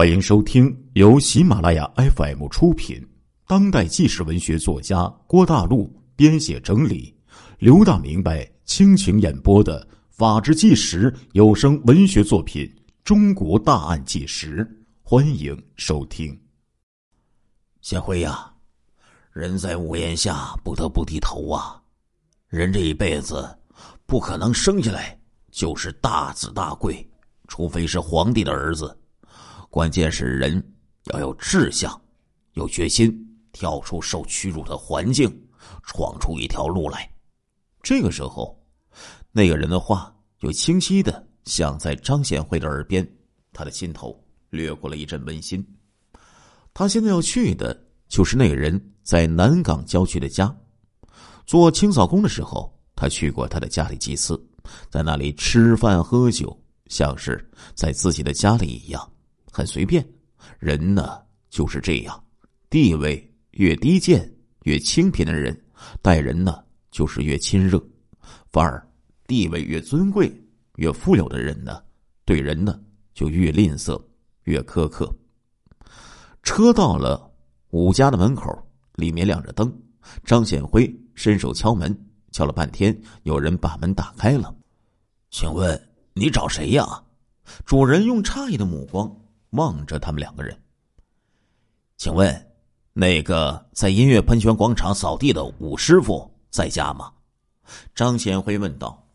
欢迎收听由喜马拉雅 FM 出品、当代纪实文学作家郭大陆编写整理、刘大明白倾情演播的《法制纪实》有声文学作品《中国大案纪实》，欢迎收听。贤辉呀，人在屋檐下，不得不低头啊！人这一辈子，不可能生下来就是大子大贵，除非是皇帝的儿子。关键是人要有志向，有决心，跳出受屈辱的环境，闯出一条路来。这个时候，那个人的话就清晰的响在张显辉的耳边，他的心头掠过了一阵温馨。他现在要去的就是那个人在南港郊区的家。做清扫工的时候，他去过他的家里几次，在那里吃饭喝酒，像是在自己的家里一样。很随便，人呢就是这样，地位越低贱、越清贫的人，待人呢就是越亲热；反而地位越尊贵、越富有的人呢，对人呢就越吝啬、越苛刻。车到了武家的门口，里面亮着灯。张显辉伸手敲门，敲了半天，有人把门打开了。请问你找谁呀？主人用诧异的目光。望着他们两个人，请问，那个在音乐喷泉广场扫地的武师傅在家吗？张显辉问道。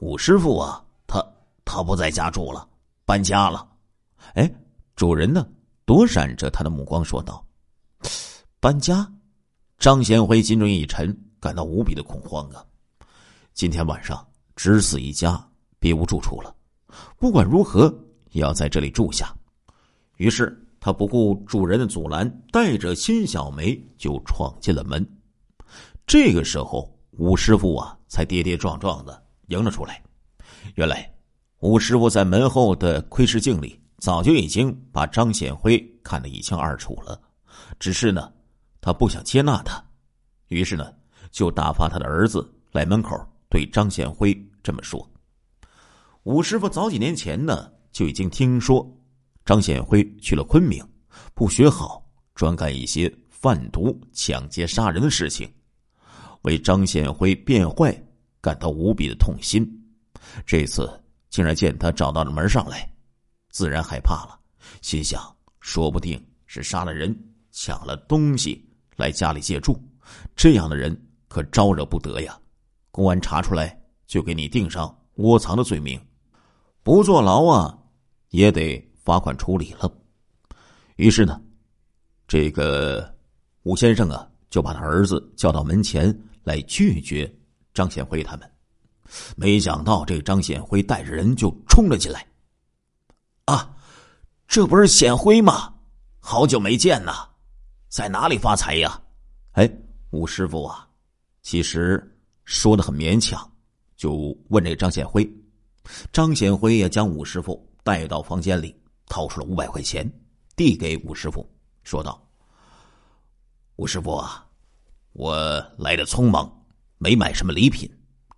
武师傅啊，他他不在家住了，搬家了。哎，主人呢？躲闪着他的目光说道。搬家？张显辉心中一沉，感到无比的恐慌啊！今天晚上只死一家，别无住处了。不管如何，也要在这里住下。于是他不顾主人的阻拦，带着辛小梅就闯进了门。这个时候，武师傅啊才跌跌撞撞的迎了出来。原来，武师傅在门后的窥视镜里早就已经把张显辉看得一清二楚了，只是呢，他不想接纳他，于是呢，就打发他的儿子来门口对张显辉这么说：“武师傅早几年前呢就已经听说。”张显辉去了昆明，不学好，专干一些贩毒、抢劫、杀人的事情，为张显辉变坏感到无比的痛心。这次竟然见他找到了门上来，自然害怕了，心想说不定是杀了人、抢了东西来家里借住，这样的人可招惹不得呀！公安查出来就给你定上窝藏的罪名，不坐牢啊，也得。罚款处理了，于是呢，这个武先生啊，就把他儿子叫到门前来拒绝张显辉他们。没想到这张显辉带着人就冲了进来。啊，这不是显辉吗？好久没见呐，在哪里发财呀？哎，武师傅啊，其实说的很勉强，就问这张显辉。张显辉也将武师傅带到房间里。掏出了五百块钱，递给武师傅，说道：“武师傅啊，我来的匆忙，没买什么礼品，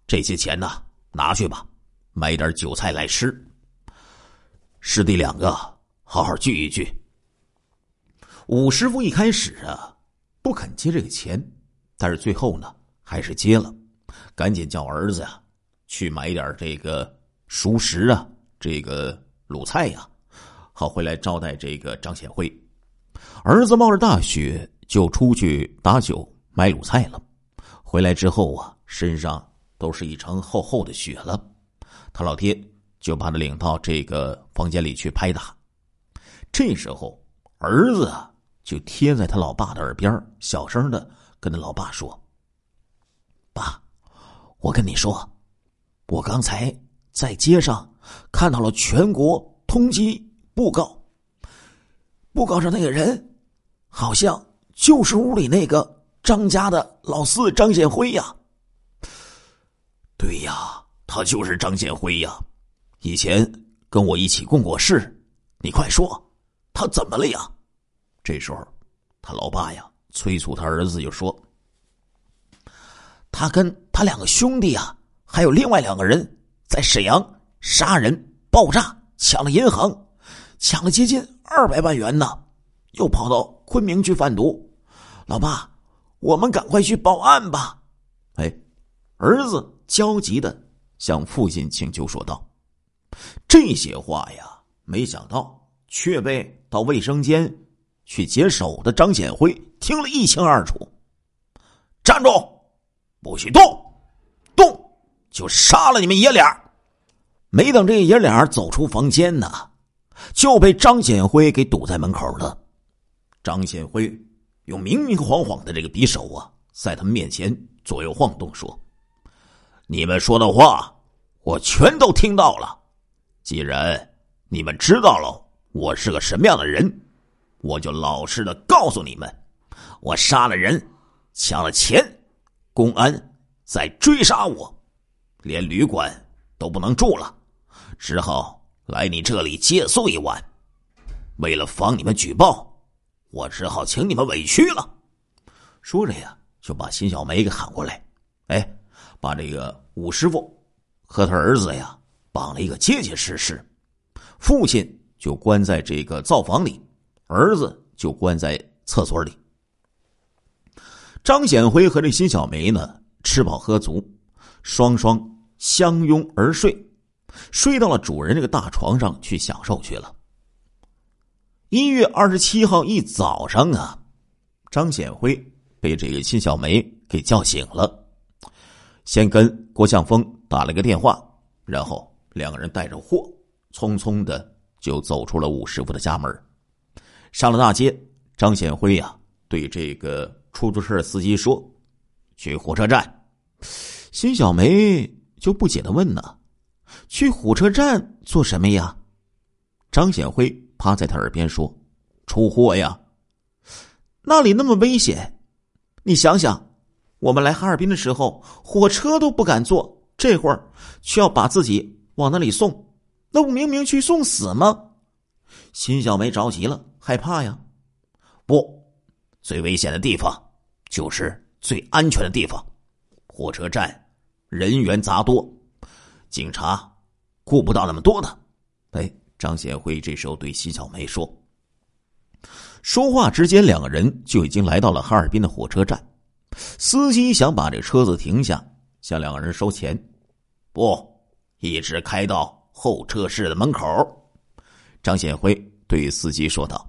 这些钱呢，拿去吧，买点酒菜来吃。师弟两个好好聚一聚。”武师傅一开始啊，不肯接这个钱，但是最后呢，还是接了，赶紧叫儿子呀，去买点这个熟食啊，这个卤菜呀。好，回来招待这个张显辉。儿子冒着大雪就出去打酒买卤菜了。回来之后啊，身上都是一层厚厚的雪了。他老爹就把他领到这个房间里去拍打。这时候，儿子就贴在他老爸的耳边，小声的跟他老爸说：“爸，我跟你说，我刚才在街上看到了全国通缉。”布告，布告上那个人，好像就是屋里那个张家的老四张显辉呀。对呀，他就是张显辉呀，以前跟我一起共过事。你快说，他怎么了呀？这时候，他老爸呀催促他儿子就说：“他跟他两个兄弟啊，还有另外两个人，在沈阳杀人、爆炸、抢了银行。”抢了接近二百万元呢，又跑到昆明去贩毒。老爸，我们赶快去报案吧！哎，儿子焦急的向父亲请求说道。这些话呀，没想到却被到卫生间去解手的张显辉听了一清二楚。站住！不许动！动就杀了你们爷俩！没等这爷俩走出房间呢，就被张显辉给堵在门口了。张显辉用明明晃晃的这个匕首啊，在他们面前左右晃动，说：“你们说的话，我全都听到了。既然你们知道了我是个什么样的人，我就老实的告诉你们：我杀了人。”抢了钱，公安在追杀我，连旅馆都不能住了，只好来你这里借宿一晚。为了防你们举报，我只好请你们委屈了。说着呀，就把辛小梅给喊过来，哎，把这个武师傅和他儿子呀绑了一个结结实实。父亲就关在这个灶房里，儿子就关在厕所里。张显辉和这辛小梅呢，吃饱喝足，双双相拥而睡，睡到了主人这个大床上去享受去了。一月二十七号一早上啊，张显辉被这个辛小梅给叫醒了，先跟郭向峰打了个电话，然后两个人带着货，匆匆的就走出了武师傅的家门，上了大街。张显辉呀，对这个。出租车司机说：“去火车站。”辛小梅就不解的问：“呢，去火车站做什么呀？”张显辉趴在他耳边说：“出货呀，那里那么危险，你想想，我们来哈尔滨的时候，火车都不敢坐，这会儿却要把自己往那里送，那不明明去送死吗？”辛小梅着急了，害怕呀，不。最危险的地方，就是最安全的地方。火车站人员杂多，警察顾不到那么多的。哎，张显辉这时候对辛小梅说：“说话之间，两个人就已经来到了哈尔滨的火车站。司机想把这车子停下，向两个人收钱，不，一直开到候车室的门口。”张显辉对司机说道：“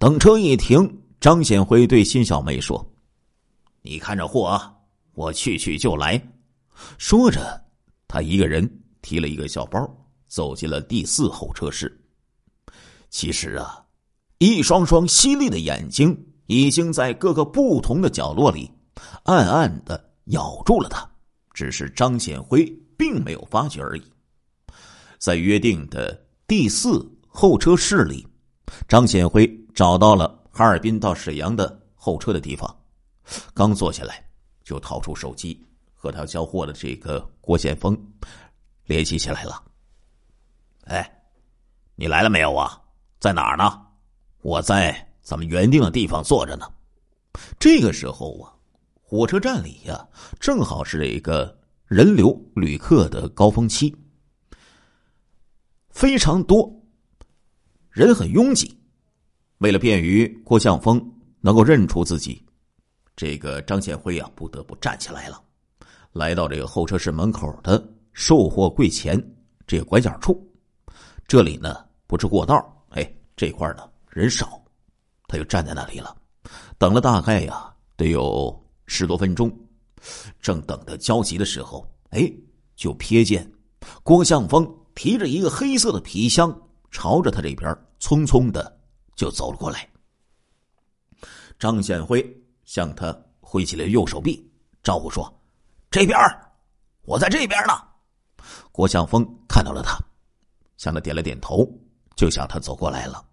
等车一停。”张显辉对辛小梅说：“你看着货啊，我去去就来。”说着，他一个人提了一个小包，走进了第四候车室。其实啊，一双双犀利的眼睛已经在各个不同的角落里暗暗的咬住了他，只是张显辉并没有发觉而已。在约定的第四候车室里，张显辉找到了。哈尔滨到沈阳的候车的地方，刚坐下来，就掏出手机和他交货的这个郭建峰联系起来了。哎，你来了没有啊？在哪儿呢？我在咱们原定的地方坐着呢。这个时候啊，火车站里呀，正好是一个人流旅客的高峰期，非常多，人很拥挤。为了便于郭向峰能够认出自己，这个张显辉啊不得不站起来了，来到这个候车室门口的售货柜前这个拐角处。这里呢不是过道，哎，这块呢人少，他就站在那里了，等了大概呀得有十多分钟。正等得焦急的时候，哎，就瞥见郭向峰提着一个黑色的皮箱，朝着他这边匆匆的。就走了过来。张显辉向他挥起了右手臂，招呼说：“这边，我在这边呢。”郭向峰看到了他，向他点了点头，就向他走过来了。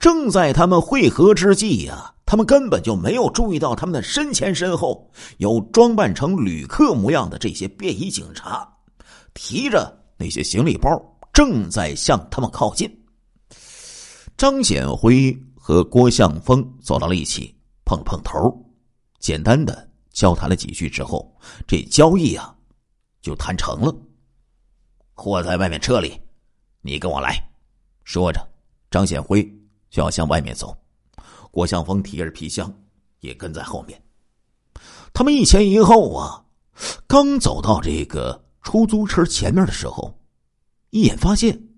正在他们会合之际呀，他们根本就没有注意到他们的身前身后有装扮成旅客模样的这些便衣警察，提着那些行李包，正在向他们靠近。张显辉和郭向峰走到了一起，碰碰头，简单的交谈了几句之后，这交易啊就谈成了。货在外面车里，你跟我来。说着，张显辉就要向外面走，郭向峰提着皮箱也跟在后面。他们一前一后啊，刚走到这个出租车前面的时候，一眼发现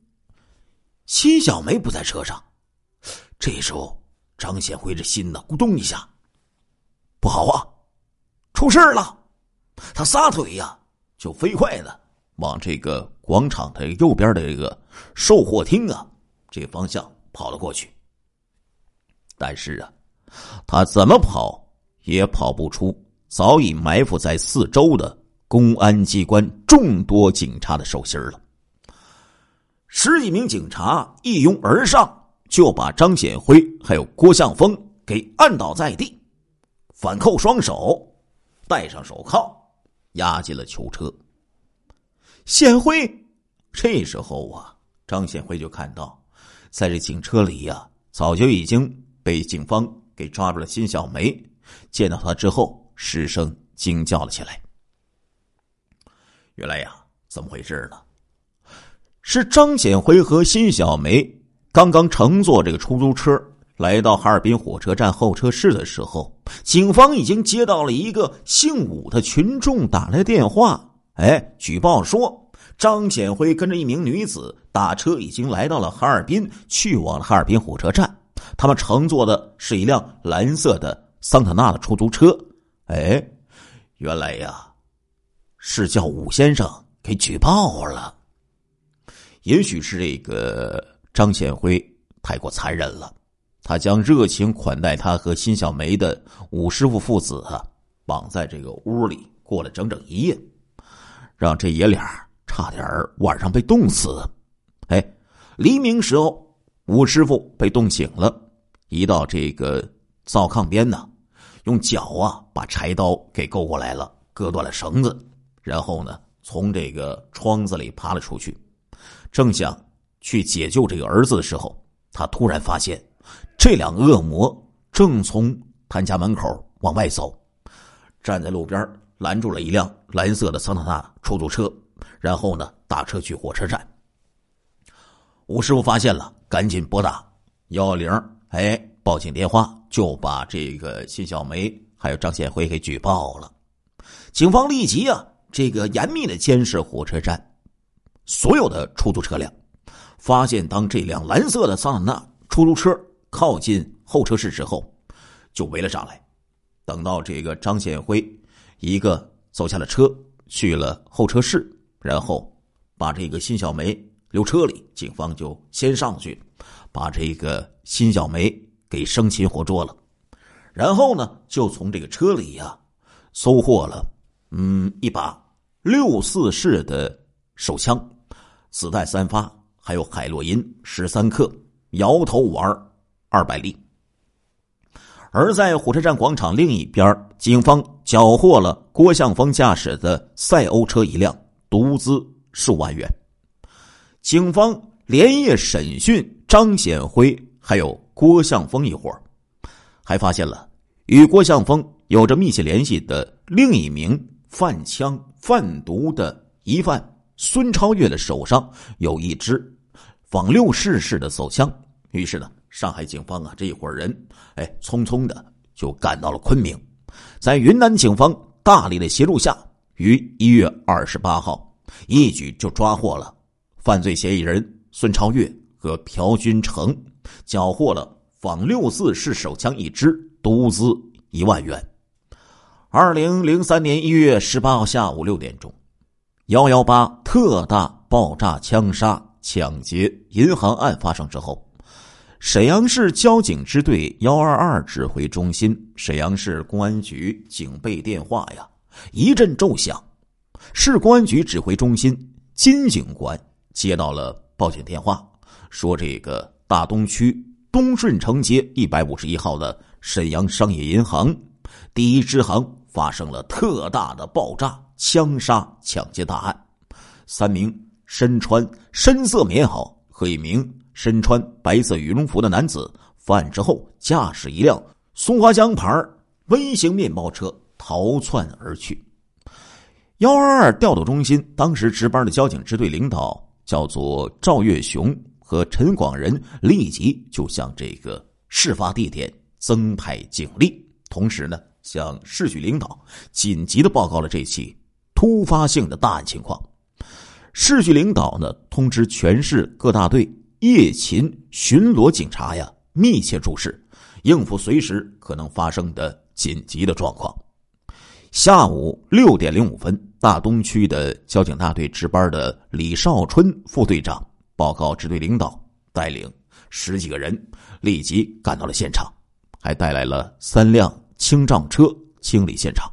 辛小梅不在车上。这时候，张显辉这心呢咕咚一下，不好啊，出事了！他撒腿呀，就飞快的往这个广场的右边的这个售货厅啊这个方向跑了过去。但是啊，他怎么跑也跑不出早已埋伏在四周的公安机关众多警察的手心了。十几名警察一拥而上。就把张显辉还有郭向峰给按倒在地，反扣双手，戴上手铐，押进了囚车。显辉，这时候啊，张显辉就看到，在这警车里呀，早就已经被警方给抓住了。辛小梅见到他之后，失声惊叫了起来。原来呀，怎么回事呢？是张显辉和辛小梅。刚刚乘坐这个出租车来到哈尔滨火车站候车室的时候，警方已经接到了一个姓武的群众打来电话，哎，举报说张显辉跟着一名女子打车已经来到了哈尔滨，去往哈尔滨火车站。他们乘坐的是一辆蓝色的桑塔纳的出租车。哎，原来呀，是叫武先生给举报了。也许是这个。张显辉太过残忍了，他将热情款待他和辛小梅的武师傅父子啊，绑在这个屋里过了整整一夜，让这爷俩差点晚上被冻死。哎，黎明时候，武师傅被冻醒了，一到这个灶炕边呢，用脚啊把柴刀给勾过来了，割断了绳子，然后呢，从这个窗子里爬了出去，正想。去解救这个儿子的时候，他突然发现，这两个恶魔正从他家门口往外走，站在路边拦住了一辆蓝色的桑塔纳出租车，然后呢打车去火车站。吴师傅发现了，赶紧拨打幺幺零，哎，报警电话，就把这个辛小梅还有张显辉给举报了。警方立即啊，这个严密的监视火车站所有的出租车辆。发现，当这辆蓝色的桑塔纳出租车靠近候车室之后，就围了上来。等到这个张显辉一个走下了车，去了候车室，然后把这个辛小梅留车里，警方就先上去，把这个辛小梅给生擒活捉了。然后呢，就从这个车里呀，收获了嗯一把六四式的手枪，子弹三发。还有海洛因十三克，摇头丸二百粒。而在火车站广场另一边，警方缴获了郭向峰驾驶的赛欧车一辆，毒资数万元。警方连夜审讯张显辉还有郭向峰一伙还发现了与郭向峰有着密切联系的另一名贩枪贩毒的疑犯孙超越的手上有一支。仿六式式的手枪，于是呢，上海警方啊这一伙人，哎，匆匆的就赶到了昆明，在云南警方大力的协助下，于一月二十八号，一举就抓获了犯罪嫌疑人孙超越和朴军成，缴获了仿六四式手枪一支，毒资一万元。二零零三年一月十八号下午六点钟，幺幺八特大爆炸枪杀。抢劫银行案发生之后，沈阳市交警支队幺二二指挥中心、沈阳市公安局警备电话呀一阵骤响。市公安局指挥中心金警官接到了报警电话，说这个大东区东顺城街一百五十一号的沈阳商业银行第一支行发生了特大的爆炸、枪杀、抢劫大案，三名。身穿深色棉袄和一名身穿白色羽绒服的男子犯案之后，驾驶一辆松花江牌微型面包车逃窜而去。幺二二调度中心当时值班的交警支队领导叫做赵月雄和陈广仁立即就向这个事发地点增派警力，同时呢，向市局领导紧急的报告了这起突发性的大案情况。市局领导呢，通知全市各大队夜勤巡逻警察呀，密切注视，应付随时可能发生的紧急的状况。下午六点零五分，大东区的交警大队值班的李少春副队长报告支队领导，带领十几个人立即赶到了现场，还带来了三辆清障车清理现场。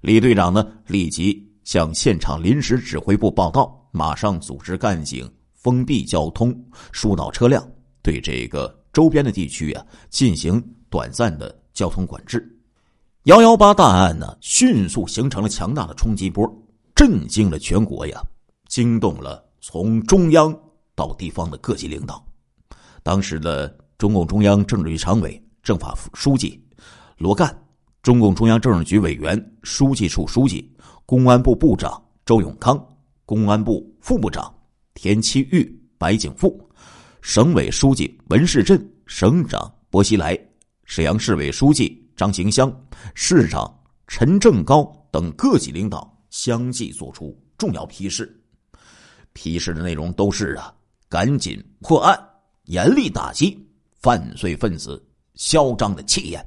李队长呢，立即向现场临时指挥部报到，马上组织干警封闭交通、疏导车辆，对这个周边的地区啊进行短暂的交通管制。幺幺八大案呢，迅速形成了强大的冲击波，震惊了全国呀，惊动了从中央到地方的各级领导。当时的中共中央政治局常委、政法书记罗干，中共中央政治局委员、书记处书记、公安部部长周永康，公安部副部长田七玉、白景富，省委书记文世镇，省长薄熙来，沈阳市委书记。张行香、市长陈正高等各级领导相继作出重要批示，批示的内容都是啊，赶紧破案，严厉打击犯罪分子嚣张的气焰。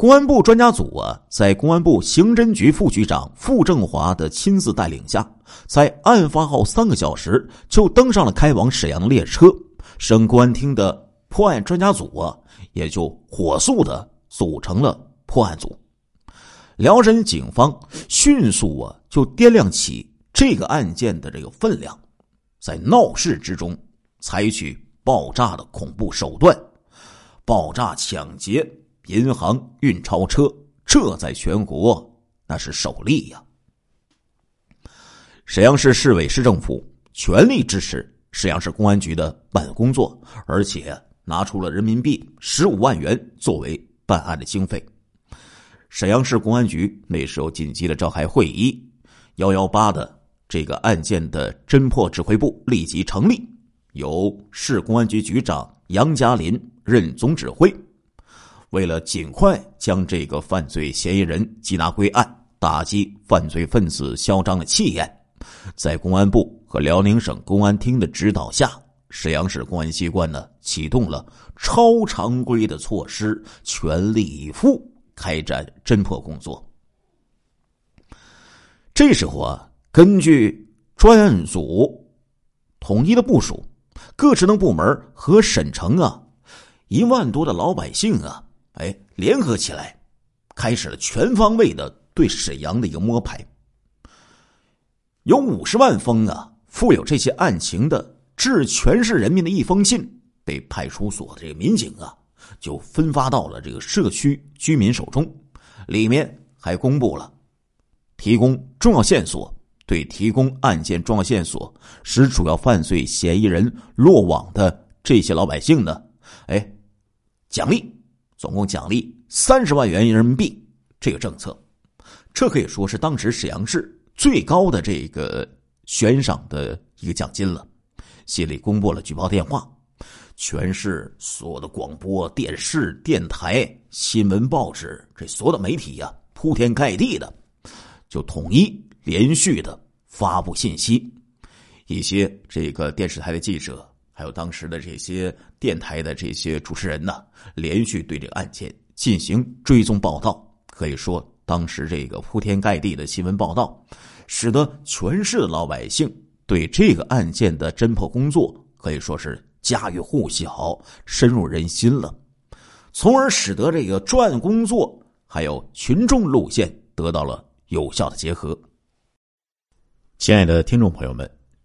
公安部专家组啊，在公安部刑侦局副局长傅政华的亲自带领下，在案发后三个小时就登上了开往沈阳的列车。省公安厅的破案专家组啊。也就火速的组成了破案组，辽沈警方迅速啊就掂量起这个案件的这个分量，在闹市之中采取爆炸的恐怖手段，爆炸抢劫银行运钞车，这在全国那是首例呀。沈阳市市委市政府全力支持沈阳市公安局的办案工作，而且。拿出了人民币十五万元作为办案的经费。沈阳市公安局那时候紧急的召开会议，幺幺八的这个案件的侦破指挥部立即成立，由市公安局局长杨嘉林任总指挥。为了尽快将这个犯罪嫌疑人缉拿归案，打击犯罪分子嚣张的气焰，在公安部和辽宁省公安厅的指导下。沈阳市公安机关呢，启动了超常规的措施，全力以赴开展侦破工作。这时候啊，根据专案组统一的部署，各职能部门和沈城啊一万多的老百姓啊，哎，联合起来，开始了全方位的对沈阳的一个摸排。有五十万封啊，附有这些案情的。致全市人民的一封信被派出所的这个民警啊，就分发到了这个社区居民手中，里面还公布了提供重要线索，对提供案件重要线索使主要犯罪嫌疑人落网的这些老百姓呢，哎，奖励总共奖励三十万元人民币。这个政策，这可以说是当时沈阳市最高的这个悬赏的一个奖金了。信里公布了举报电话，全市所有的广播电视、电台、新闻报纸，这所有的媒体呀，铺天盖地的，就统一连续的发布信息。一些这个电视台的记者，还有当时的这些电台的这些主持人呢，连续对这个案件进行追踪报道。可以说，当时这个铺天盖地的新闻报道，使得全市的老百姓。对这个案件的侦破工作可以说是家喻户晓、深入人心了，从而使得这个专案工作还有群众路线得到了有效的结合。亲爱的听众朋友们，